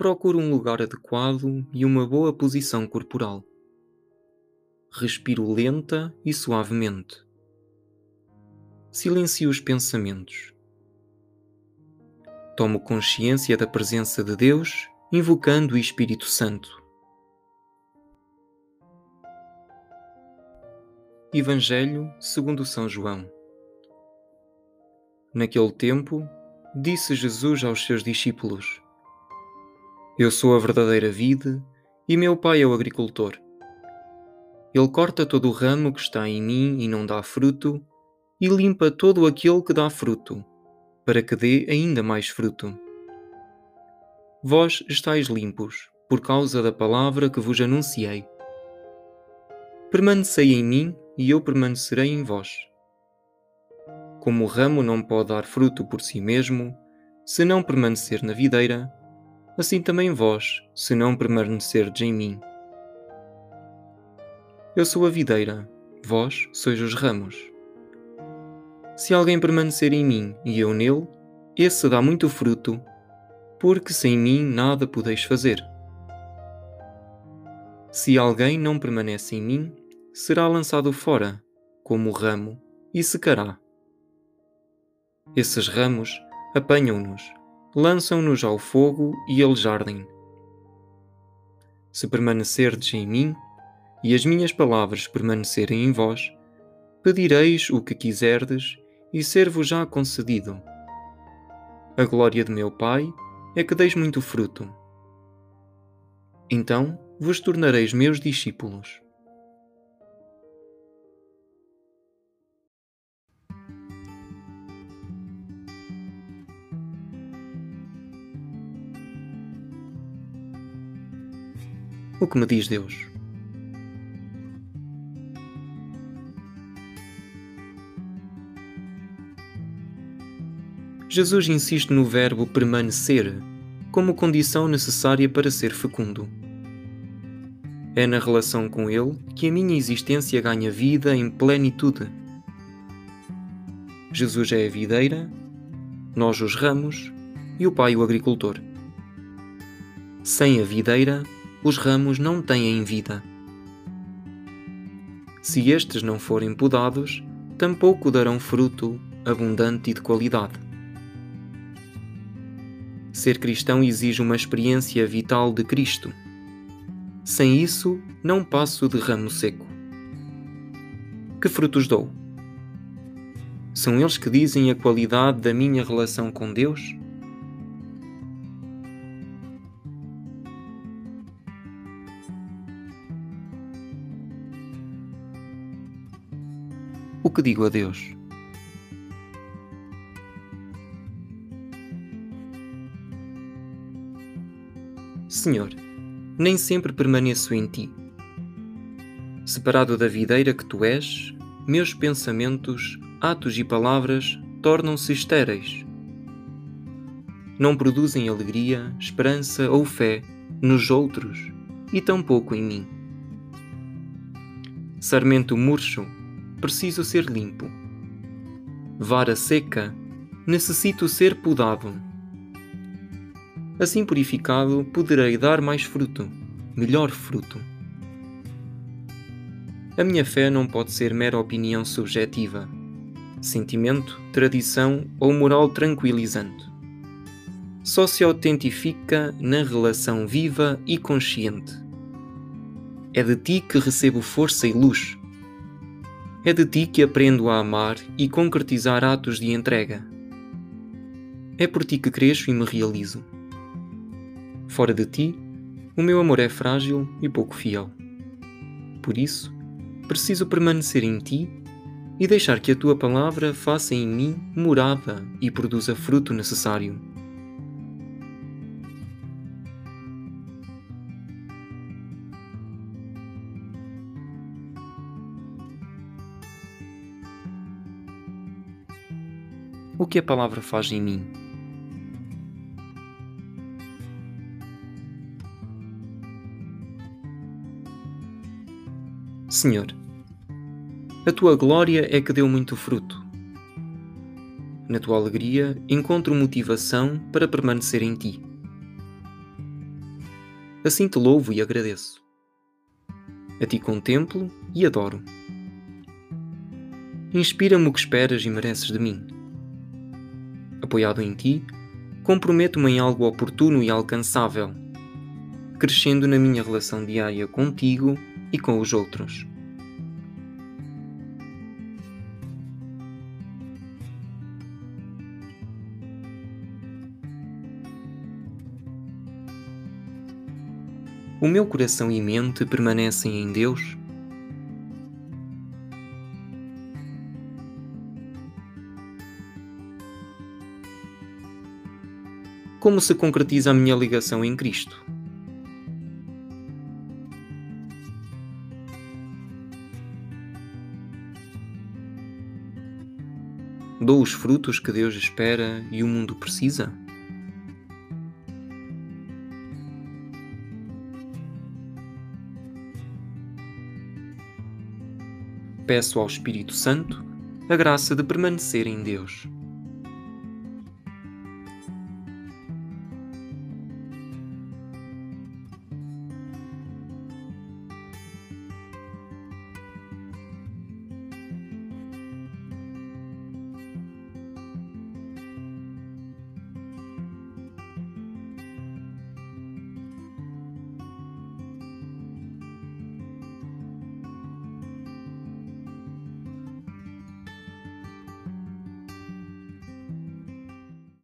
procuro um lugar adequado e uma boa posição corporal. Respiro lenta e suavemente. Silencio os pensamentos. Tomo consciência da presença de Deus, invocando o Espírito Santo. Evangelho segundo São João. Naquele tempo, disse Jesus aos seus discípulos: Eu sou a verdadeira vide e meu pai é o agricultor. Ele corta todo o ramo que está em mim e não dá fruto, e limpa todo aquele que dá fruto, para que dê ainda mais fruto. Vós estáis limpos, por causa da palavra que vos anunciei. Permanecei em mim e eu permanecerei em vós. Como o ramo não pode dar fruto por si mesmo, se não permanecer na videira, assim também vós, se não permanecerdes em mim. Eu sou a videira, vós sois os ramos. Se alguém permanecer em mim e eu nele, esse dá muito fruto, porque sem mim nada podeis fazer. Se alguém não permanece em mim, será lançado fora, como o ramo, e secará. Esses ramos apanham-nos, lançam-nos ao fogo e eles ardem. Se permanecerdes em mim, e as minhas palavras permanecerem em vós, pedireis o que quiserdes e ser-vos-á concedido. A glória de meu Pai é que deis muito fruto. Então vos tornareis meus discípulos. O que me diz Deus? Jesus insiste no verbo permanecer como condição necessária para ser fecundo. É na relação com Ele que a minha existência ganha vida em plenitude. Jesus é a videira, nós os ramos e o Pai o agricultor. Sem a videira, os ramos não têm vida. Se estes não forem podados, tampouco darão fruto abundante e de qualidade. Ser cristão exige uma experiência vital de Cristo. Sem isso, não passo de ramo seco. Que frutos dou? São eles que dizem a qualidade da minha relação com Deus? O que digo a Deus? Senhor, nem sempre permaneço em ti. Separado da videira que tu és, meus pensamentos, atos e palavras tornam-se estéreis. Não produzem alegria, esperança ou fé nos outros e tampouco em mim. Sarmento murcho, preciso ser limpo. Vara seca, necessito ser podado Assim purificado, poderei dar mais fruto, melhor fruto. A minha fé não pode ser mera opinião subjetiva, sentimento, tradição ou moral tranquilizante. Só se autentifica na relação viva e consciente. É de ti que recebo força e luz. É de ti que aprendo a amar e concretizar atos de entrega. É por ti que cresço e me realizo. Fora de ti, o meu amor é frágil e pouco fiel. Por isso, preciso permanecer em ti e deixar que a tua palavra faça em mim morada e produza fruto necessário. O que a palavra faz em mim? Senhor, a tua glória é que deu muito fruto. Na tua alegria encontro motivação para permanecer em ti. Assim te louvo e agradeço. A ti contemplo e adoro. Inspira-me o que esperas e mereces de mim. Apoiado em ti, comprometo-me em algo oportuno e alcançável, crescendo na minha relação diária contigo e com os outros. O meu coração e mente permanecem em Deus? Como se concretiza a minha ligação em Cristo? Dou os frutos que Deus espera e o mundo precisa? peço ao Espírito Santo a graça de permanecer em Deus.